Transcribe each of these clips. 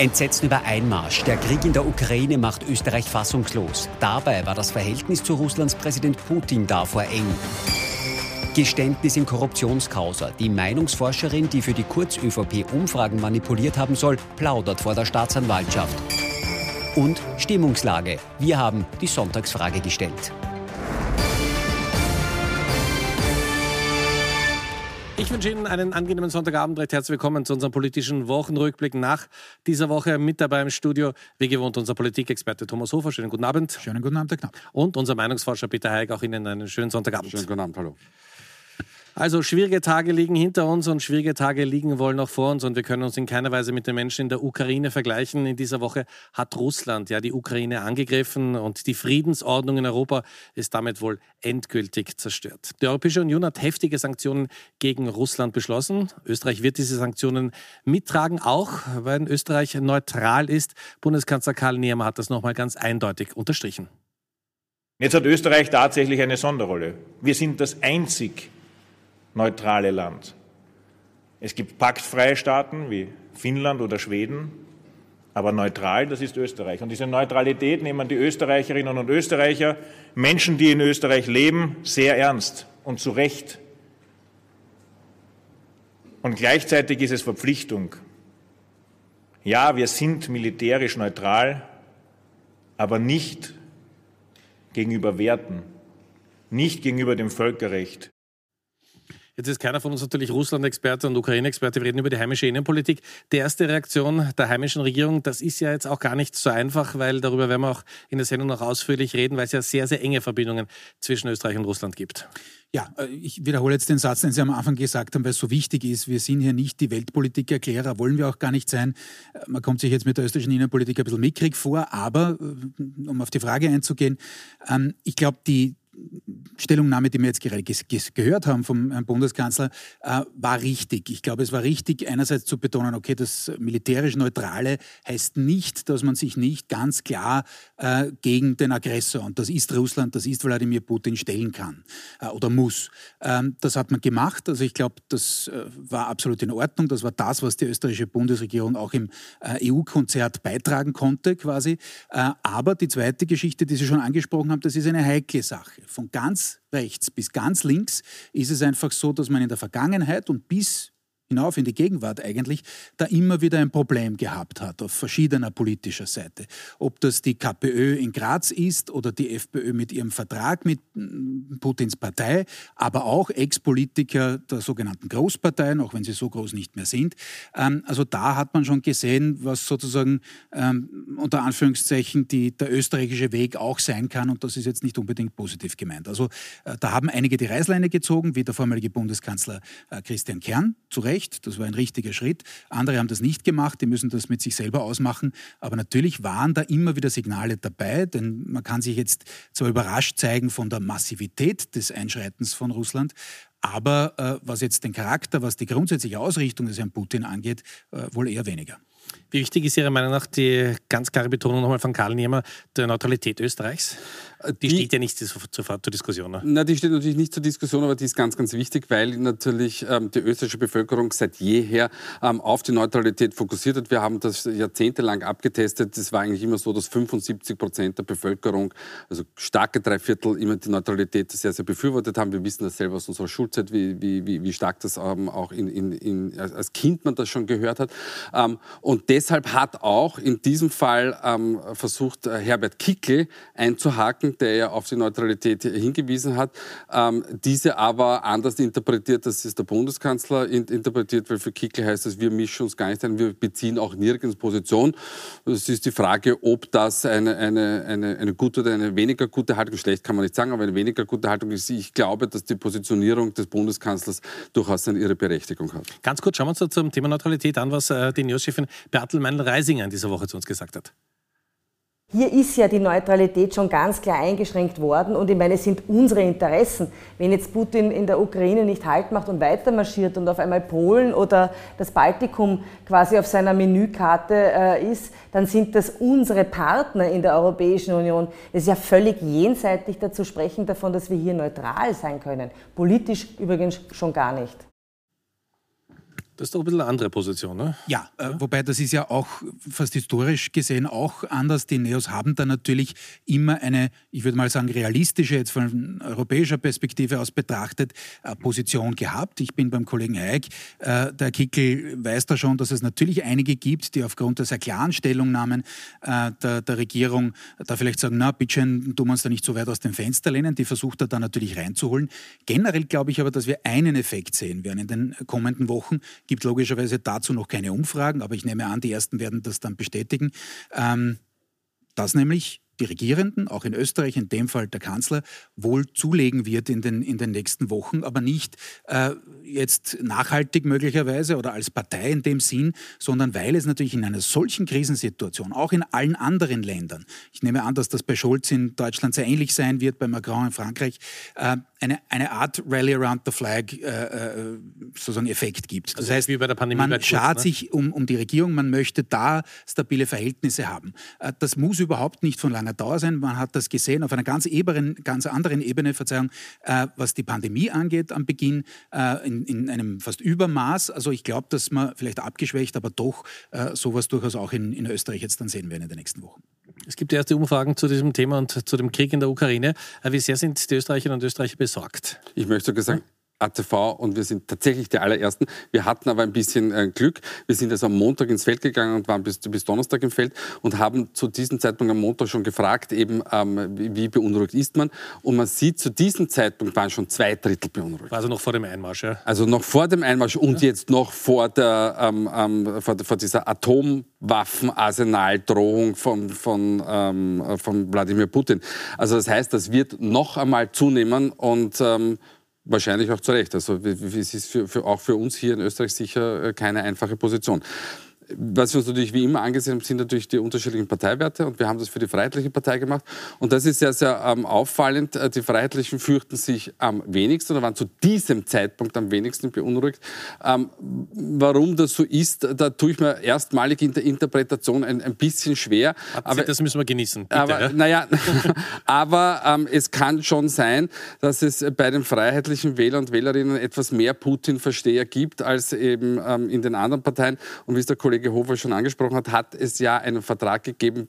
Entsetzen über Einmarsch. Der Krieg in der Ukraine macht Österreich fassungslos. Dabei war das Verhältnis zu Russlands Präsident Putin davor eng. Geständnis in Korruptionskausa. Die Meinungsforscherin, die für die Kurz-ÖVP Umfragen manipuliert haben soll, plaudert vor der Staatsanwaltschaft. Und Stimmungslage. Wir haben die Sonntagsfrage gestellt. Ich wünsche Ihnen einen angenehmen Sonntagabend. Recht herzlich willkommen zu unserem politischen Wochenrückblick nach dieser Woche. Mit dabei im Studio, wie gewohnt, unser Politikexperte Thomas Hofer. Schönen guten Abend. Schönen guten Abend, Herr Knapp. Und unser Meinungsforscher Peter Heig. Auch Ihnen einen schönen Sonntagabend. Schönen guten Abend, hallo. Also schwierige Tage liegen hinter uns und schwierige Tage liegen wohl noch vor uns und wir können uns in keiner Weise mit den Menschen in der Ukraine vergleichen. In dieser Woche hat Russland ja die Ukraine angegriffen und die Friedensordnung in Europa ist damit wohl endgültig zerstört. Die Europäische Union hat heftige Sanktionen gegen Russland beschlossen. Österreich wird diese Sanktionen mittragen, auch weil Österreich neutral ist. Bundeskanzler Karl Nehammer hat das nochmal ganz eindeutig unterstrichen. Jetzt hat Österreich tatsächlich eine Sonderrolle. Wir sind das einzig neutrale Land. Es gibt paktfreie Staaten wie Finnland oder Schweden, aber neutral, das ist Österreich. Und diese Neutralität nehmen die Österreicherinnen und Österreicher, Menschen, die in Österreich leben, sehr ernst und zu Recht. Und gleichzeitig ist es Verpflichtung. Ja, wir sind militärisch neutral, aber nicht gegenüber Werten, nicht gegenüber dem Völkerrecht. Jetzt ist keiner von uns natürlich Russland-Experte und Ukraine-Experte. Wir reden über die heimische Innenpolitik. Die erste Reaktion der heimischen Regierung, das ist ja jetzt auch gar nicht so einfach, weil darüber werden wir auch in der Sendung noch ausführlich reden, weil es ja sehr, sehr enge Verbindungen zwischen Österreich und Russland gibt. Ja, äh, ich wiederhole jetzt den Satz, den Sie am Anfang gesagt haben, weil es so wichtig ist. Wir sind hier nicht die Weltpolitikerklärer, wollen wir auch gar nicht sein. Äh, man kommt sich jetzt mit der österreichischen Innenpolitik ein bisschen mickrig vor, aber äh, um auf die Frage einzugehen, ähm, ich glaube, die, Stellungnahme, die wir jetzt gerade gehört haben vom Herrn Bundeskanzler, äh, war richtig. Ich glaube, es war richtig, einerseits zu betonen, okay, das militärisch Neutrale heißt nicht, dass man sich nicht ganz klar äh, gegen den Aggressor, und das ist Russland, das ist Wladimir Putin, stellen kann äh, oder muss. Ähm, das hat man gemacht. Also ich glaube, das war absolut in Ordnung. Das war das, was die österreichische Bundesregierung auch im EU-Konzert beitragen konnte, quasi. Aber die zweite Geschichte, die Sie schon angesprochen haben, das ist eine heikle Sache von ganz rechts bis ganz links ist es einfach so, dass man in der Vergangenheit und bis hinauf in die Gegenwart eigentlich, da immer wieder ein Problem gehabt hat auf verschiedener politischer Seite. Ob das die KPÖ in Graz ist oder die FPÖ mit ihrem Vertrag mit mm, Putins Partei, aber auch Ex-Politiker der sogenannten Großparteien, auch wenn sie so groß nicht mehr sind. Ähm, also da hat man schon gesehen, was sozusagen ähm, unter Anführungszeichen die, der österreichische Weg auch sein kann und das ist jetzt nicht unbedingt positiv gemeint. Also äh, da haben einige die Reißleine gezogen, wie der vormalige Bundeskanzler äh, Christian Kern, zu Recht Recht, das war ein richtiger Schritt. Andere haben das nicht gemacht, die müssen das mit sich selber ausmachen. Aber natürlich waren da immer wieder Signale dabei, denn man kann sich jetzt zwar überrascht zeigen von der Massivität des Einschreitens von Russland, aber äh, was jetzt den Charakter, was die grundsätzliche Ausrichtung des Herrn Putin angeht, äh, wohl eher weniger. Wie wichtig ist Ihrer Meinung nach die ganz klare Betonung nochmal von Karl Niemer der Neutralität Österreichs? Die, die steht ja nicht zur, zur, Diskussion. Ne? Na, die steht natürlich nicht zur Diskussion, aber die ist ganz, ganz wichtig, weil natürlich ähm, die österreichische Bevölkerung seit jeher ähm, auf die Neutralität fokussiert hat. Wir haben das jahrzehntelang abgetestet. Es war eigentlich immer so, dass 75 Prozent der Bevölkerung, also starke drei Viertel, immer die Neutralität sehr, sehr befürwortet haben. Wir wissen das selber aus unserer Schulzeit, wie, wie, wie stark das ähm, auch in, in, in, als Kind man das schon gehört hat. Ähm, und deshalb hat auch in diesem Fall ähm, versucht, äh, Herbert Kickel einzuhaken der ja auf die Neutralität hingewiesen hat, ähm, diese aber anders interpretiert, dass es der Bundeskanzler interpretiert, weil für Kickel heißt es, wir mischen uns gar nicht ein, wir beziehen auch nirgends Position. Es ist die Frage, ob das eine, eine, eine, eine gute oder eine weniger gute Haltung, schlecht kann man nicht sagen, aber eine weniger gute Haltung ist. Ich glaube, dass die Positionierung des Bundeskanzlers durchaus eine ihre Berechtigung hat. Ganz kurz schauen wir uns zum Thema Neutralität an, was äh, die News-Chefin Bertel Meinl-Reisinger in dieser Woche zu uns gesagt hat. Hier ist ja die Neutralität schon ganz klar eingeschränkt worden und ich meine, es sind unsere Interessen. Wenn jetzt Putin in der Ukraine nicht Halt macht und weiter marschiert und auf einmal Polen oder das Baltikum quasi auf seiner Menükarte äh, ist, dann sind das unsere Partner in der Europäischen Union. Es ist ja völlig jenseitig dazu sprechen davon, dass wir hier neutral sein können. Politisch übrigens schon gar nicht. Das ist doch ein bisschen eine andere Position, ne? Ja, äh, wobei das ist ja auch fast historisch gesehen auch anders. Die Neos haben da natürlich immer eine, ich würde mal sagen, realistische, jetzt von europäischer Perspektive aus betrachtet, äh, Position gehabt. Ich bin beim Kollegen Eick. Äh, der Kickel weiß da schon, dass es natürlich einige gibt, die aufgrund der sehr klaren Stellungnahmen äh, der, der, Regierung da vielleicht sagen, na, bitte schön, tun wir uns da nicht so weit aus dem Fenster lehnen. Die versucht er da natürlich reinzuholen. Generell glaube ich aber, dass wir einen Effekt sehen werden in den kommenden Wochen gibt logischerweise dazu noch keine Umfragen, aber ich nehme an, die ersten werden das dann bestätigen. Ähm, dass nämlich die Regierenden, auch in Österreich, in dem Fall der Kanzler, wohl zulegen wird in den, in den nächsten Wochen, aber nicht äh, jetzt nachhaltig möglicherweise oder als Partei in dem Sinn, sondern weil es natürlich in einer solchen Krisensituation, auch in allen anderen Ländern, ich nehme an, dass das bei Scholz in Deutschland sehr ähnlich sein wird, bei Macron in Frankreich, äh, eine, eine Art Rally around the flag äh, äh sozusagen Effekt gibt. Das also heißt, wie bei der Pandemie man schart ne? sich um, um die Regierung, man möchte da stabile Verhältnisse haben. Äh, das muss überhaupt nicht von langer langer Dauer sein. Man hat das gesehen auf einer ganz, eberen, ganz anderen Ebene, Verzeihung, äh, was die Pandemie angeht am Beginn, äh, in, in, einem fast Übermaß. Also ich glaube, dass man vielleicht abgeschwächt, aber doch äh, sowas durchaus auch in, in Österreich jetzt dann sehen werden in den nächsten Wochen. Es gibt erste Umfragen zu diesem Thema und zu dem Krieg in der Ukraine. Äh, wie sehr sind die Österreicherinnen und Österreicher besorgt? Ich möchte sogar sagen, ATV und wir sind tatsächlich die allerersten. Wir hatten aber ein bisschen äh, Glück. Wir sind also am Montag ins Feld gegangen und waren bis, bis Donnerstag im Feld und haben zu diesem Zeitpunkt am Montag schon gefragt, eben ähm, wie, beunruhigt ist man. Und man sieht, zu diesem Zeitpunkt waren schon zwei Drittel beunruhigt. Also noch vor dem Einmarsch, ja? Also noch vor dem Einmarsch und ja. jetzt noch vor, der, ähm, ähm, vor, vor dieser Atomwaffenarsenaldrohung von, von, ähm, von Wladimir Putin. Also das heißt, das wird noch einmal zunehmen und ähm, Wahrscheinlich auch zu Recht. Also es ist für, für, auch für uns hier in Österreich sicher äh, keine einfache Position. Was wir uns natürlich wie immer angesehen haben, sind natürlich die unterschiedlichen Parteiwerte und wir haben das für die Freiheitliche Partei gemacht. Und das ist sehr, sehr ähm, auffallend. Äh, die Freiheitlichen fürchten sich am wenigsten oder waren zu diesem Zeitpunkt am wenigsten beunruhigt. Ähm, warum das so ist, da tue ich mir erstmalig in der Interpretation ein, ein bisschen schwer. Aber, das müssen wir genießen. Bitte, aber, ja? naja, aber ähm, es kann schon sein, dass es bei den freiheitlichen Wähler und Wählerinnen etwas mehr Putin-Versteher gibt als eben ähm, in den anderen Parteien. Und wie es der Kollege Kollege Hofer schon angesprochen hat, hat es ja einen Vertrag gegeben,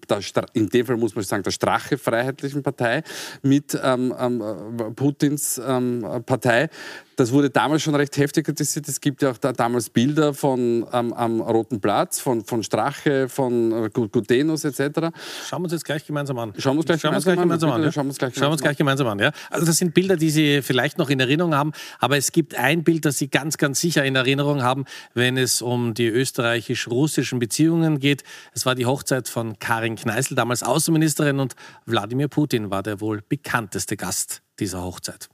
in dem Fall muss man sagen, der Strache Freiheitlichen Partei mit ähm, ähm, Putins ähm, Partei, das wurde damals schon recht heftig kritisiert. Es gibt ja auch da damals Bilder von, ähm, am Roten Platz, von, von Strache, von Gutenus etc. Schauen wir uns jetzt gleich gemeinsam an. Schauen wir uns gleich, Schauen gemeinsam, gleich gemeinsam an. an. Schauen wir uns gleich, uns gleich gemeinsam an. Ja? Also das sind Bilder, die Sie vielleicht noch in Erinnerung haben, aber es gibt ein Bild, das Sie ganz, ganz sicher in Erinnerung haben, wenn es um die österreichisch-russischen Beziehungen geht. Es war die Hochzeit von Karin Kneißl, damals Außenministerin, und Wladimir Putin war der wohl bekannteste Gast dieser Hochzeit.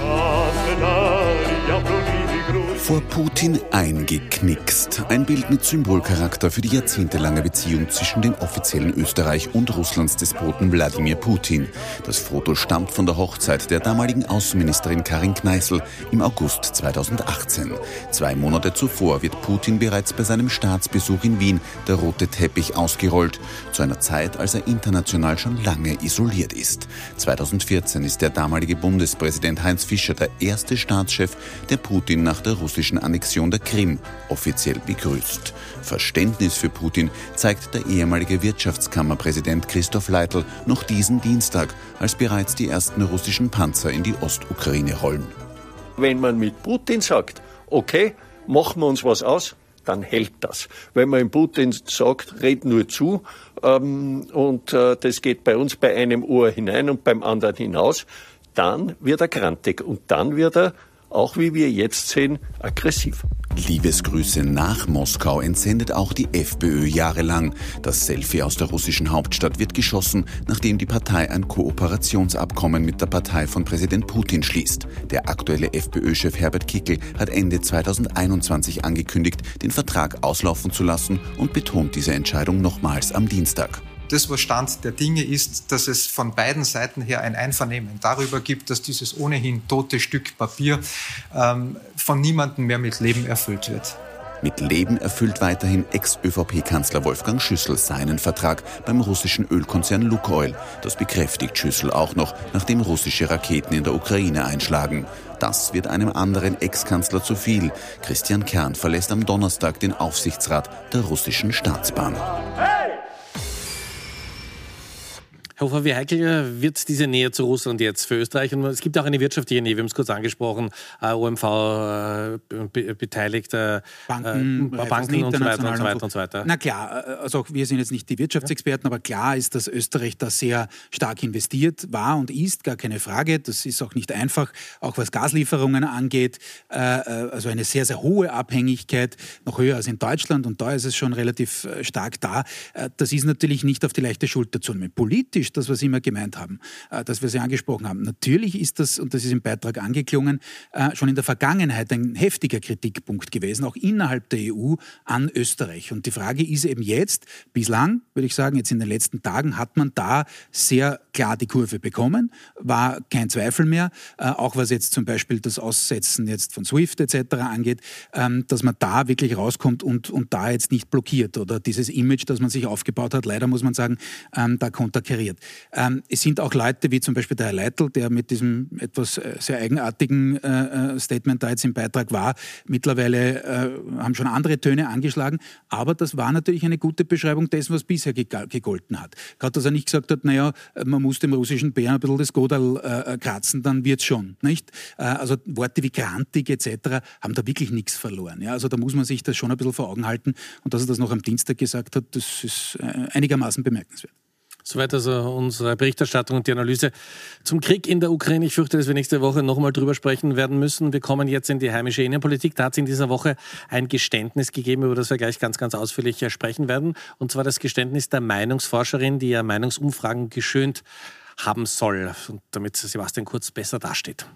Oh. Vor Putin eingeknickst. Ein Bild mit Symbolcharakter für die jahrzehntelange Beziehung zwischen dem offiziellen Österreich und Russlands Despoten Wladimir Putin. Das Foto stammt von der Hochzeit der damaligen Außenministerin Karin Kneißl im August 2018. Zwei Monate zuvor wird Putin bereits bei seinem Staatsbesuch in Wien der rote Teppich ausgerollt. Zu einer Zeit, als er international schon lange isoliert ist. 2014 ist der damalige Bundespräsident Heinz Fischer der erste Staatschef, der Putin nach der russischen russischen Annexion der Krim offiziell begrüßt. Verständnis für Putin zeigt der ehemalige Wirtschaftskammerpräsident Christoph Leitl noch diesen Dienstag, als bereits die ersten russischen Panzer in die Ostukraine rollen. Wenn man mit Putin sagt, okay, machen wir uns was aus, dann hält das. Wenn man in Putin sagt, red nur zu, ähm, und äh, das geht bei uns bei einem Ohr hinein und beim anderen hinaus, dann wird er grantig und dann wird er auch wie wir jetzt sehen, aggressiv. Liebesgrüße nach Moskau entsendet auch die FPÖ jahrelang. Das Selfie aus der russischen Hauptstadt wird geschossen, nachdem die Partei ein Kooperationsabkommen mit der Partei von Präsident Putin schließt. Der aktuelle FPÖ-Chef Herbert Kickel hat Ende 2021 angekündigt, den Vertrag auslaufen zu lassen und betont diese Entscheidung nochmals am Dienstag. Das, was Stand der Dinge ist, dass es von beiden Seiten her ein Einvernehmen darüber gibt, dass dieses ohnehin tote Stück Papier ähm, von niemandem mehr mit Leben erfüllt wird. Mit Leben erfüllt weiterhin Ex-ÖVP-Kanzler Wolfgang Schüssel seinen Vertrag beim russischen Ölkonzern Lukoil. Das bekräftigt Schüssel auch noch, nachdem russische Raketen in der Ukraine einschlagen. Das wird einem anderen Ex-Kanzler zu viel. Christian Kern verlässt am Donnerstag den Aufsichtsrat der russischen Staatsbahn. Herr Hofer, wie heikel wird diese Nähe zu Russland jetzt für Österreich? Und es gibt auch eine wirtschaftliche Nähe, wir haben es kurz angesprochen, äh, OMV äh, be beteiligt, äh, Banken, äh, Banken und so weiter und so weiter und so weiter. Na klar, äh, also wir sind jetzt nicht die Wirtschaftsexperten, aber klar ist, dass Österreich da sehr stark investiert war und ist, gar keine Frage. Das ist auch nicht einfach, auch was Gaslieferungen angeht. Äh, also eine sehr, sehr hohe Abhängigkeit, noch höher als in Deutschland und da ist es schon relativ stark da. Das ist natürlich nicht auf die leichte Schulter zu nehmen. Politisch politisch das, was Sie immer gemeint haben, äh, dass wir Sie angesprochen haben. Natürlich ist das, und das ist im Beitrag angeklungen, äh, schon in der Vergangenheit ein heftiger Kritikpunkt gewesen, auch innerhalb der EU an Österreich. Und die Frage ist eben jetzt, bislang, würde ich sagen, jetzt in den letzten Tagen hat man da sehr klar die Kurve bekommen, war kein Zweifel mehr, äh, auch was jetzt zum Beispiel das Aussetzen jetzt von SWIFT etc. angeht, ähm, dass man da wirklich rauskommt und, und da jetzt nicht blockiert oder dieses Image, das man sich aufgebaut hat, leider muss man sagen, ähm, da konterkariert. Ähm, es sind auch Leute wie zum Beispiel der Herr Leitl, der mit diesem etwas äh, sehr eigenartigen äh, äh, Statement da jetzt im Beitrag war, mittlerweile äh, haben schon andere Töne angeschlagen. Aber das war natürlich eine gute Beschreibung dessen, was bisher gegolten hat. Gerade, dass er nicht gesagt hat, naja, man muss dem russischen Bären ein bisschen das Godal äh, kratzen, dann wird's schon. Nicht? Äh, also Worte wie grantig etc. haben da wirklich nichts verloren. Ja? Also da muss man sich das schon ein bisschen vor Augen halten. Und dass er das noch am Dienstag gesagt hat, das ist einigermaßen bemerkenswert. Soweit also unsere Berichterstattung und die Analyse zum Krieg in der Ukraine. Ich fürchte, dass wir nächste Woche nochmal drüber sprechen werden müssen. Wir kommen jetzt in die heimische Innenpolitik. Da hat es in dieser Woche ein Geständnis gegeben, über das wir gleich ganz, ganz ausführlich sprechen werden. Und zwar das Geständnis der Meinungsforscherin, die ja Meinungsumfragen geschönt haben soll, damit Sebastian Kurz besser dasteht.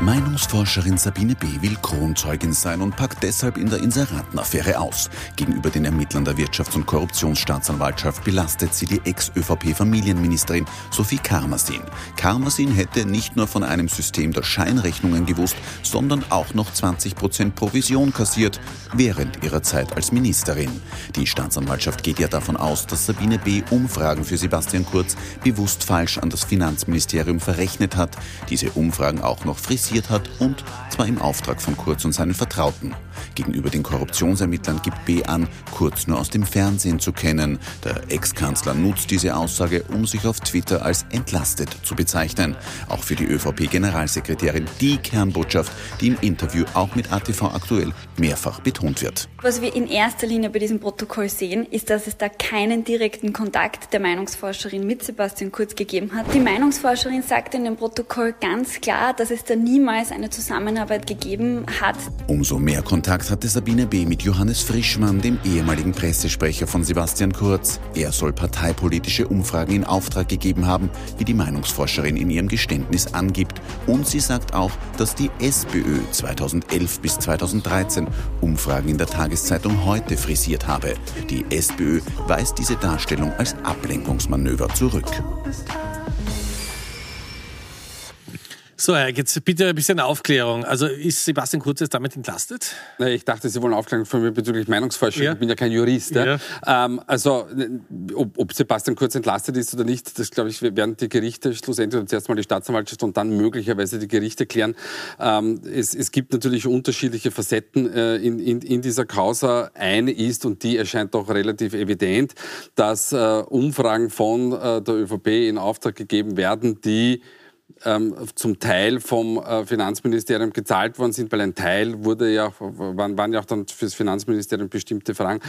Meinungsforscherin Sabine B. will Kronzeugin sein und packt deshalb in der Inseratenaffäre aus. Gegenüber den Ermittlern der Wirtschafts- und Korruptionsstaatsanwaltschaft belastet sie die Ex-ÖVP-Familienministerin Sophie Karmasin. Karmasin hätte nicht nur von einem System der Scheinrechnungen gewusst, sondern auch noch 20 Prozent Provision kassiert während ihrer Zeit als Ministerin. Die Staatsanwaltschaft geht ja davon aus, dass Sabine B. Umfragen für Sebastian Kurz bewusst falsch an das Finanzministerium verrechnet hat, diese Umfragen auch noch frisiert finanziert hat und zwar im Auftrag von Kurz und seinen Vertrauten. Gegenüber den Korruptionsermittlern gibt B an, Kurz nur aus dem Fernsehen zu kennen. Der Ex-Kanzler nutzt diese Aussage, um sich auf Twitter als entlastet zu bezeichnen. Auch für die ÖVP-Generalsekretärin die Kernbotschaft, die im Interview auch mit ATV aktuell mehrfach betont wird. Was wir in erster Linie bei diesem Protokoll sehen, ist, dass es da keinen direkten Kontakt der Meinungsforscherin mit Sebastian Kurz gegeben hat. Die Meinungsforscherin sagt in dem Protokoll ganz klar, dass es da niemals eine Zusammenarbeit gegeben hat. Umso mehr Kontakt hatte Sabine B. mit Johannes Frischmann, dem ehemaligen Pressesprecher von Sebastian Kurz. Er soll parteipolitische Umfragen in Auftrag gegeben haben, wie die Meinungsforscherin in ihrem Geständnis angibt. Und sie sagt auch, dass die SPÖ 2011 bis 2013 Umfragen in der Tageszeitung heute frisiert habe. Die SPÖ weist diese Darstellung als Ablenkungsmanöver zurück. So, jetzt bitte ein bisschen Aufklärung. Also ist Sebastian Kurz jetzt damit entlastet? Ich dachte, Sie wollen Aufklärung von mir bezüglich Meinungsforschung. Ja. Ich bin ja kein Jurist. Ja. Ähm, also, ob, ob, Sebastian Kurz entlastet ist oder nicht, das glaube ich, werden die Gerichte schlussendlich zuerst mal die Staatsanwaltschaft und dann möglicherweise die Gerichte klären. Ähm, es, es, gibt natürlich unterschiedliche Facetten äh, in, in, in, dieser Causa. Eine ist, und die erscheint auch relativ evident, dass äh, Umfragen von äh, der ÖVP in Auftrag gegeben werden, die ähm, zum Teil vom äh, Finanzministerium gezahlt worden sind, weil ein Teil wurde ja, waren, waren ja auch dann fürs Finanzministerium bestimmte Fragen.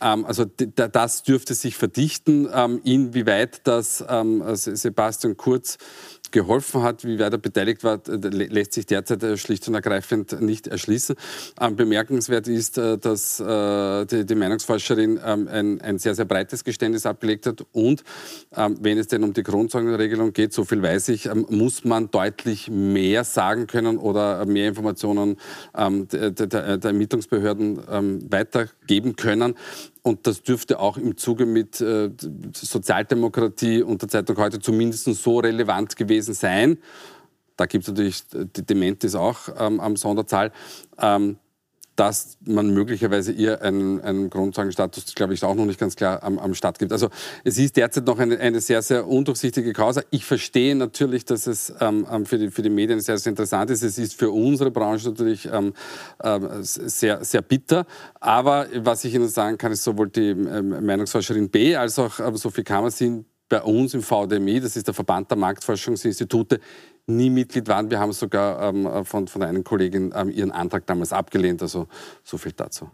Ähm, also das dürfte sich verdichten. Ähm, inwieweit das ähm, Sebastian Kurz geholfen hat, wie wer beteiligt war, lässt sich derzeit äh, schlicht und ergreifend nicht erschließen. Ähm, bemerkenswert ist, äh, dass äh, die, Meinungsforscherin ähm, ein, sehr, sehr breites Geständnis abgelegt hat. Und ähm, wenn es denn um die Grundzeugenregelung geht, so viel weiß ich, muss man deutlich mehr sagen können oder mehr Informationen der, Ermittlungsbehörden weitergeben können. Und das dürfte auch im Zuge mit äh, Sozialdemokratie und der Zeitung heute zumindest so relevant gewesen sein. da gibt es natürlich die Dementis auch ähm, am Sonderzahl. Ähm, dass man möglicherweise ihr einen, einen Grundsagenstatus, glaube ich, auch noch nicht ganz klar am, am Start gibt. Also es ist derzeit noch eine, eine sehr, sehr undurchsichtige Causa. Ich verstehe natürlich, dass es ähm, ähm, für, die, für die Medien sehr, sehr interessant ist. Es ist für unsere Branche natürlich ähm, ähm, sehr, sehr bitter. Aber was ich Ihnen sagen kann, ist sowohl die ähm, Meinungsforscherin B als auch ähm, Sophie Kammer sind bei uns im VDMI, das ist der Verband der Marktforschungsinstitute, nie Mitglied waren. Wir haben sogar ähm, von, von einer Kollegin ähm, ihren Antrag damals abgelehnt. Also so viel dazu.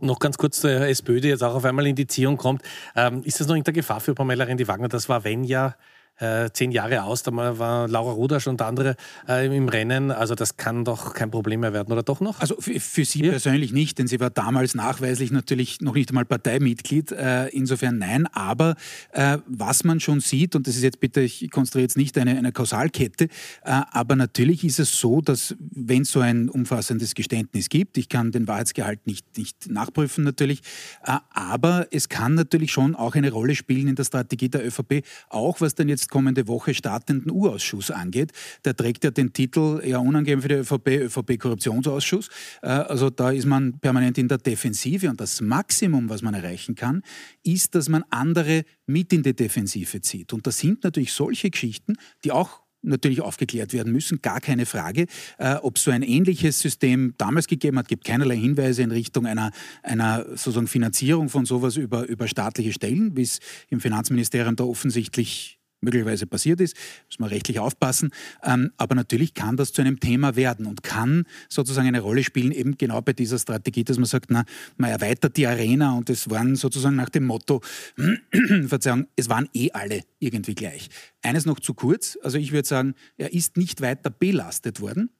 Noch ganz kurz zur SPÖ, die jetzt auch auf einmal in die Ziehung kommt. Ähm, ist das noch in der Gefahr für Pamela Rendi-Wagner? Das war, wenn ja, äh, zehn Jahre aus, da war Laura Rudasch und andere äh, im Rennen. Also das kann doch kein Problem mehr werden, oder doch noch? Also für, für Sie ja. persönlich nicht, denn sie war damals nachweislich natürlich noch nicht einmal Parteimitglied. Äh, insofern nein. Aber äh, was man schon sieht, und das ist jetzt bitte, ich konstruiere jetzt nicht eine, eine Kausalkette, äh, aber natürlich ist es so, dass wenn es so ein umfassendes Geständnis gibt, ich kann den Wahrheitsgehalt nicht, nicht nachprüfen natürlich, aber es kann natürlich schon auch eine Rolle spielen in der Strategie der ÖVP, auch was dann jetzt kommende Woche startenden U-Ausschuss angeht. Der trägt ja den Titel, ja unangenehm für die ÖVP, ÖVP-Korruptionsausschuss. Äh, also da ist man permanent in der Defensive und das Maximum, was man erreichen kann, ist, dass man andere mit in die Defensive zieht. Und das sind natürlich solche Geschichten, die auch natürlich aufgeklärt werden müssen, gar keine Frage. Äh, ob so ein ähnliches System damals gegeben hat, gibt keinerlei Hinweise in Richtung einer, einer sozusagen Finanzierung von sowas über, über staatliche Stellen, wie es im Finanzministerium da offensichtlich möglicherweise passiert ist, muss man rechtlich aufpassen. Ähm, aber natürlich kann das zu einem Thema werden und kann sozusagen eine Rolle spielen, eben genau bei dieser Strategie, dass man sagt, na, man erweitert die Arena und es waren sozusagen nach dem Motto, Verzeihung, es waren eh alle irgendwie gleich. Eines noch zu kurz, also ich würde sagen, er ist nicht weiter belastet worden.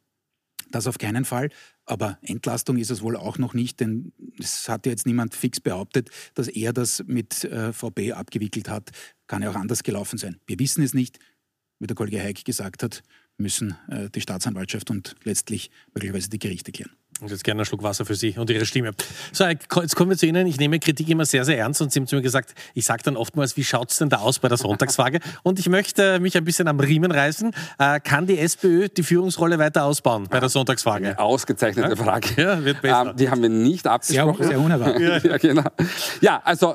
Das auf keinen Fall. Aber Entlastung ist es wohl auch noch nicht, denn es hat ja jetzt niemand fix behauptet, dass er das mit äh, VB abgewickelt hat. Kann ja auch anders gelaufen sein. Wir wissen es nicht. Wie der Kollege Heik gesagt hat, müssen äh, die Staatsanwaltschaft und letztlich möglicherweise die Gerichte klären. Und jetzt gerne einen Schluck Wasser für Sie und Ihre Stimme. So, jetzt kommen wir zu Ihnen. Ich nehme Kritik immer sehr, sehr ernst und Sie haben zu mir gesagt, ich sage dann oftmals, wie schaut es denn da aus bei der Sonntagsfrage? Und ich möchte mich ein bisschen am Riemen reißen. Äh, kann die SPÖ die Führungsrolle weiter ausbauen bei der Sonntagsfrage? Eine ausgezeichnete ja? Frage. Ja, wird besser. Ähm, die haben wir nicht abgesprochen. Sehr, sehr unerwartet. ja, genau. ja, also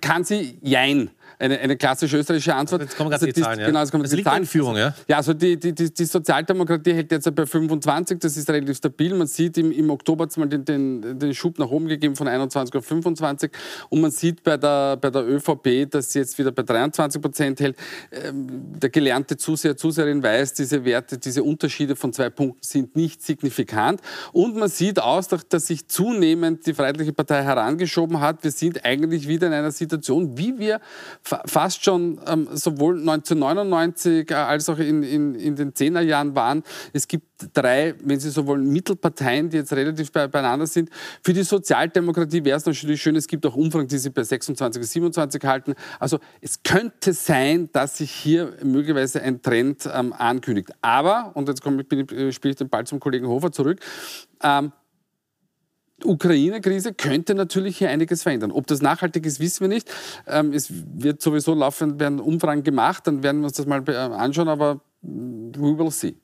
kann sie jein eine, eine klassische österreichische Antwort. Jetzt kommen also die, Zahlen, ja. Genau, es kommen das die liegt Zahlen. Führung, ja? Ja, also die, die, die, die, Sozialdemokratie hält jetzt bei 25, das ist relativ stabil. Man sieht im, im Oktober hat mal den, den, den Schub nach oben gegeben von 21 auf 25 und man sieht bei der, bei der ÖVP, dass sie jetzt wieder bei 23 Prozent hält. Ähm, der gelernte Zuseher, Zuseherin weiß, diese Werte, diese Unterschiede von zwei Punkten sind nicht signifikant und man sieht aus, dass sich zunehmend die Freiheitliche Partei herangeschoben hat. Wir sind eigentlich wieder in einer Situation, wie wir fast schon ähm, sowohl 1999 äh, als auch in, in, in den Zehnerjahren waren. Es gibt drei, wenn Sie so wollen, Mittelparteien, die jetzt relativ bei, beieinander sind. Für die Sozialdemokratie wäre es natürlich schön, es gibt auch Umfragen, die sich bei 26, 27 halten. Also es könnte sein, dass sich hier möglicherweise ein Trend ähm, ankündigt. Aber, und jetzt komme ich, äh, spiele ich den Ball zum Kollegen Hofer zurück, ähm, Ukraine-Krise könnte natürlich hier einiges verändern. Ob das nachhaltig ist, wissen wir nicht. Ähm, es wird sowieso laufend werden Umfragen gemacht, dann werden wir uns das mal äh, anschauen, aber we will see.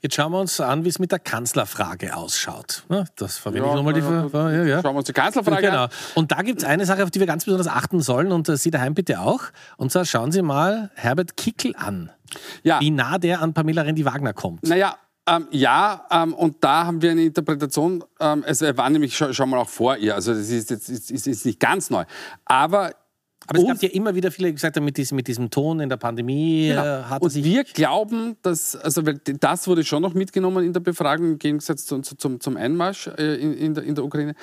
Jetzt schauen wir uns an, wie es mit der Kanzlerfrage ausschaut. Das verwende ja, ich nochmal die ja, ja, ja. Schauen wir uns die Kanzlerfrage genau. an. Und da gibt es eine Sache, auf die wir ganz besonders achten sollen und äh, Sie daheim bitte auch. Und zwar schauen Sie mal Herbert Kickel an. Ja. Wie nah der an Pamela Rendi-Wagner kommt. Naja, ähm, ja, ähm, und da haben wir eine Interpretation, ähm, es war nämlich schon, schon, mal auch vor ihr, also das ist jetzt ist, ist, ist nicht ganz neu. Aber aber es gab ja immer wieder viele, die gesagt haben, mit diesem, mit diesem Ton in der Pandemie genau. äh, hat Und wir glauben, dass, also das wurde schon noch mitgenommen in der Befragung, im Gegensatz zum, zum, zum Einmarsch äh, in, in, der, in der Ukraine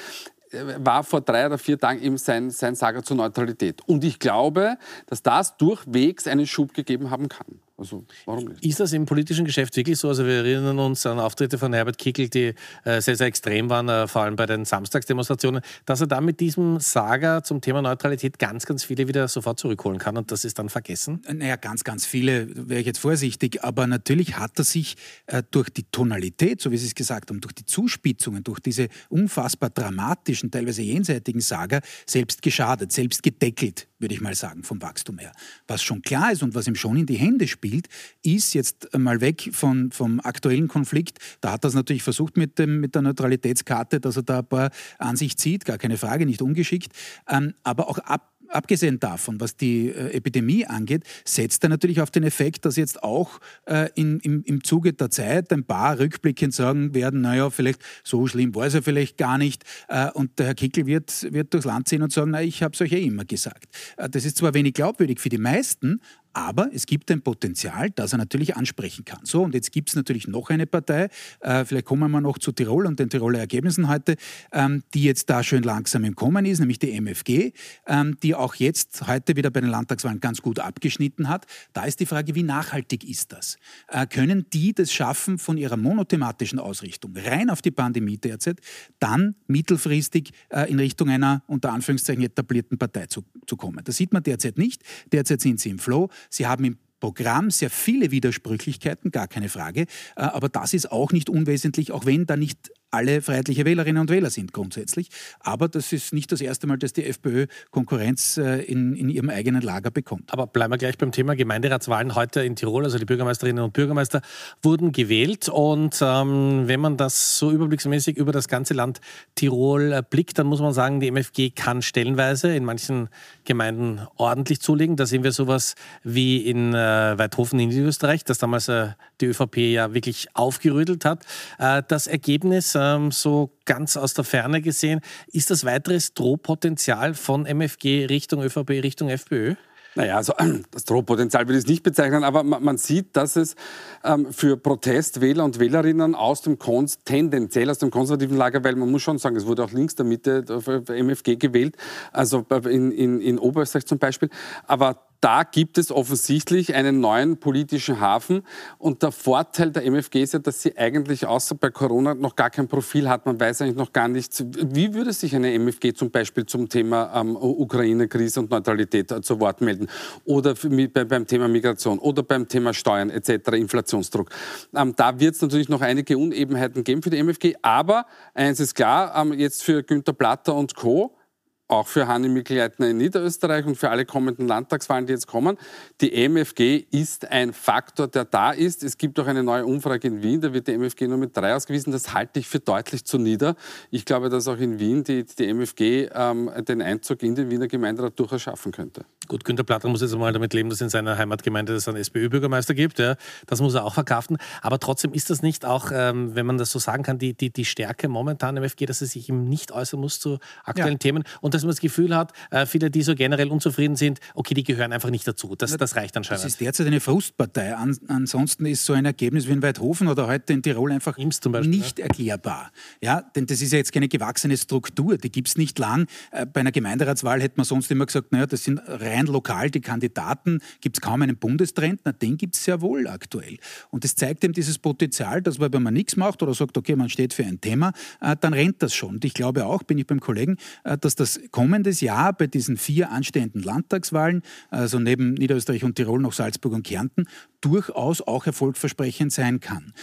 äh, war vor drei oder vier Tagen eben sein, sein Sager zur Neutralität. Und ich glaube, dass das durchwegs einen Schub gegeben haben kann. Also warum nicht? Ist das im politischen Geschäft wirklich so? Also wir erinnern uns an Auftritte von Herbert Kickel, die äh, sehr, sehr extrem waren, äh, vor allem bei den Samstagsdemonstrationen, dass er dann mit diesem Saga zum Thema Neutralität ganz, ganz viele wieder sofort zurückholen kann und das ist dann vergessen? Naja, ganz, ganz viele wäre ich jetzt vorsichtig, aber natürlich hat er sich äh, durch die Tonalität, so wie Sie es gesagt haben, durch die Zuspitzungen, durch diese unfassbar dramatischen, teilweise jenseitigen Saga selbst geschadet, selbst gedeckelt würde ich mal sagen, vom Wachstum her. Was schon klar ist und was ihm schon in die Hände spielt, ist jetzt mal weg von, vom aktuellen Konflikt. Da hat er es natürlich versucht mit, dem, mit der Neutralitätskarte, dass er da ein paar an sich zieht, gar keine Frage, nicht ungeschickt. Ähm, aber auch ab abgesehen davon, was die äh, Epidemie angeht, setzt er natürlich auf den Effekt, dass jetzt auch äh, in, im, im Zuge der Zeit ein paar rückblickend sagen werden, naja, vielleicht so schlimm war es ja vielleicht gar nicht. Äh, und der Herr Kickel wird, wird durchs Land ziehen und sagen, na, ich habe es euch ja immer gesagt. Äh, das ist zwar wenig glaubwürdig für die meisten, aber es gibt ein Potenzial, das er natürlich ansprechen kann. So, und jetzt gibt es natürlich noch eine Partei, äh, vielleicht kommen wir noch zu Tirol und den Tiroler Ergebnissen heute, ähm, die jetzt da schön langsam im Kommen ist, nämlich die MFG, ähm, die auch jetzt heute wieder bei den Landtagswahlen ganz gut abgeschnitten hat. Da ist die Frage, wie nachhaltig ist das? Äh, können die das schaffen, von ihrer monothematischen Ausrichtung rein auf die Pandemie derzeit, dann mittelfristig äh, in Richtung einer unter Anführungszeichen etablierten Partei zu, zu kommen? Das sieht man derzeit nicht. Derzeit sind sie im Flow. Sie haben im Programm sehr viele Widersprüchlichkeiten, gar keine Frage. Äh, aber das ist auch nicht unwesentlich, auch wenn da nicht alle freiheitliche Wählerinnen und Wähler sind grundsätzlich. Aber das ist nicht das erste Mal, dass die FPÖ Konkurrenz äh, in, in ihrem eigenen Lager bekommt. Aber bleiben wir gleich beim Thema Gemeinderatswahlen heute in Tirol. Also die Bürgermeisterinnen und Bürgermeister wurden gewählt. Und ähm, wenn man das so überblicksmäßig über das ganze Land Tirol äh, blickt, dann muss man sagen, die MFG kann stellenweise in manchen Gemeinden ordentlich zulegen. Da sehen wir sowas wie in äh, Weidhofen in Niederösterreich, das damals äh, die ÖVP ja wirklich aufgerüttelt hat. Äh, das Ergebnis ähm, so ganz aus der Ferne gesehen, ist das weiteres Drohpotenzial von MFG Richtung ÖVP, Richtung FPÖ? Naja, also das Drohpotenzial würde ich es nicht bezeichnen, aber man, sieht, dass es ähm, für Protestwähler und Wählerinnen aus dem Kons tendenziell aus dem konservativen Lager, weil man muss schon sagen, es wurde auch links der Mitte für MFG gewählt, also in, in, in Oberösterreich zum Beispiel, aber da gibt es offensichtlich einen neuen politischen Hafen. Und der Vorteil der MFG ist ja, dass sie eigentlich außer bei Corona noch gar kein Profil hat. Man weiß eigentlich noch gar nicht, wie würde sich eine MFG zum Beispiel zum Thema ähm, Ukraine-Krise und Neutralität äh, zu Wort melden. Oder bei, beim Thema Migration oder beim Thema Steuern etc., Inflationsdruck. Ähm, da wird es natürlich noch einige Unebenheiten geben für die MFG. Aber eins ist klar, ähm, jetzt für Günter Platter und Co auch für Hanni Mikl-Leitner in Niederösterreich und für alle kommenden Landtagswahlen, die jetzt kommen. Die MFG ist ein Faktor, der da ist. Es gibt auch eine neue Umfrage in Wien, da wird die MFG nur mit drei ausgewiesen. Das halte ich für deutlich zu nieder. Ich glaube, dass auch in Wien die, die MFG ähm, den Einzug in den Wiener Gemeinderat durchaus schaffen könnte. Gut, Günter Platter muss jetzt einmal damit leben, dass in seiner Heimatgemeinde es einen SPÖ-Bürgermeister gibt. Ja. Das muss er auch verkraften. Aber trotzdem ist das nicht auch, ähm, wenn man das so sagen kann, die, die, die Stärke momentan im MFG, dass er sich eben nicht äußern muss zu aktuellen ja. Themen und dass man das Gefühl hat, äh, viele, die so generell unzufrieden sind, okay, die gehören einfach nicht dazu. Das, das reicht anscheinend. Das ist derzeit eine Frustpartei. An, ansonsten ist so ein Ergebnis wie in Weidhofen oder heute in Tirol einfach Beispiel, nicht ja. erklärbar. Ja, denn das ist ja jetzt keine gewachsene Struktur. Die gibt es nicht lang. Äh, bei einer Gemeinderatswahl hätte man sonst immer gesagt, naja, das sind rein lokal die Kandidaten. Gibt es kaum einen Bundestrend? Na, den gibt es sehr wohl aktuell. Und das zeigt eben dieses Potenzial, dass man, wenn man nichts macht oder sagt, okay, man steht für ein Thema, äh, dann rennt das schon. Und ich glaube auch, bin ich beim Kollegen, äh, dass das kommendes Jahr bei diesen vier anstehenden Landtagswahlen, also neben Niederösterreich und Tirol noch Salzburg und Kärnten, durchaus auch erfolgversprechend sein kann.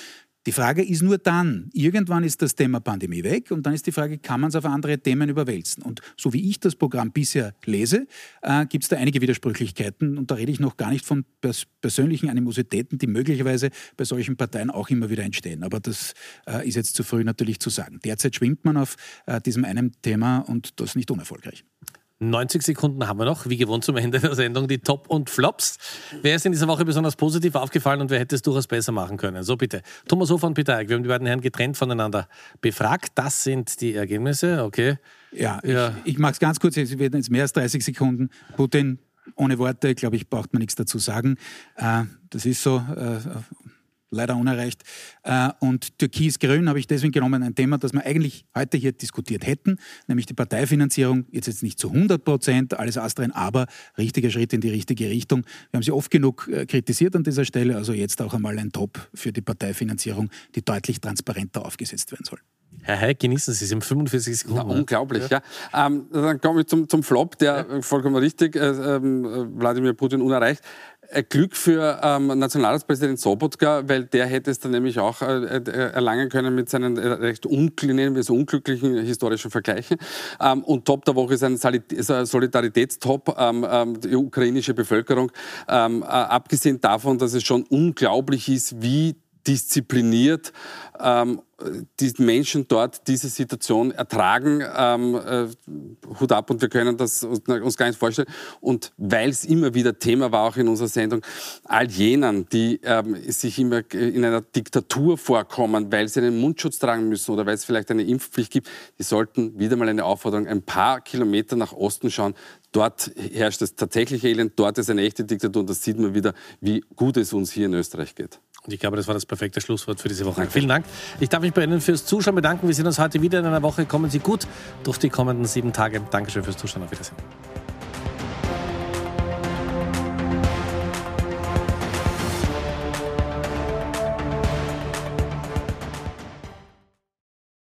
Die Frage ist nur dann, irgendwann ist das Thema Pandemie weg und dann ist die Frage, kann man es auf andere Themen überwälzen? Und so wie ich das Programm bisher lese, äh, gibt es da einige Widersprüchlichkeiten und da rede ich noch gar nicht von pers persönlichen Animositäten, die möglicherweise bei solchen Parteien auch immer wieder entstehen. Aber das äh, ist jetzt zu früh natürlich zu sagen. Derzeit schwimmt man auf äh, diesem einen Thema und das nicht unerfolgreich. 90 Sekunden haben wir noch, wie gewohnt zum Ende der Sendung, die Top und Flops. Wer ist in dieser Woche besonders positiv aufgefallen und wer hätte es durchaus besser machen können? So bitte. Thomas Hofer und Peter Eick, wir haben die beiden Herren getrennt voneinander befragt. Das sind die Ergebnisse, okay. Ja, ja. ich, ich mache es ganz kurz, es werden jetzt mehr als 30 Sekunden. Putin ohne Worte, glaube ich, braucht man nichts dazu sagen. Äh, das ist so. Leider unerreicht. Äh, und Türkis-Grün habe ich deswegen genommen, ein Thema, das wir eigentlich heute hier diskutiert hätten, nämlich die Parteifinanzierung, jetzt jetzt nicht zu 100 Prozent, alles astrein, aber richtiger Schritt in die richtige Richtung. Wir haben sie oft genug äh, kritisiert an dieser Stelle, also jetzt auch einmal ein Top für die Parteifinanzierung, die deutlich transparenter aufgesetzt werden soll. Herr Heik, genießen Sie es in 45 Sekunden. Ja, unglaublich, ja. ja. Ähm, dann komme ich zum, zum Flop, der ja. vollkommen richtig, äh, äh, Wladimir Putin unerreicht. Äh, Glück für ähm, Nationalratspräsident Sobotka, weil der hätte es dann nämlich auch äh, äh erlangen können mit seinen äh, recht unglücklichen, so unglücklichen historischen Vergleichen. Ähm, und Top der Woche ist ein Solidaritätstop, ähm, ähm, die ukrainische Bevölkerung. Ähm, äh, abgesehen davon, dass es schon unglaublich ist, wie diszipliniert ähm, die Menschen dort diese Situation ertragen. Ähm, äh, Hut ab und wir können das uns gar nicht vorstellen. Und weil es immer wieder Thema war, auch in unserer Sendung, all jenen, die ähm, sich immer in einer Diktatur vorkommen, weil sie einen Mundschutz tragen müssen oder weil es vielleicht eine Impfpflicht gibt, die sollten wieder mal eine Aufforderung, ein paar Kilometer nach Osten schauen. Dort herrscht das tatsächliche Elend, dort ist eine echte Diktatur und das sieht man wieder, wie gut es uns hier in Österreich geht. Und ich glaube, das war das perfekte Schlusswort für diese Woche. Vielen Dank. Ich darf mich bei Ihnen fürs Zuschauen bedanken. Wir sehen uns heute wieder in einer Woche. Kommen Sie gut durch die kommenden sieben Tage. Dankeschön fürs Zuschauen. Auf Wiedersehen.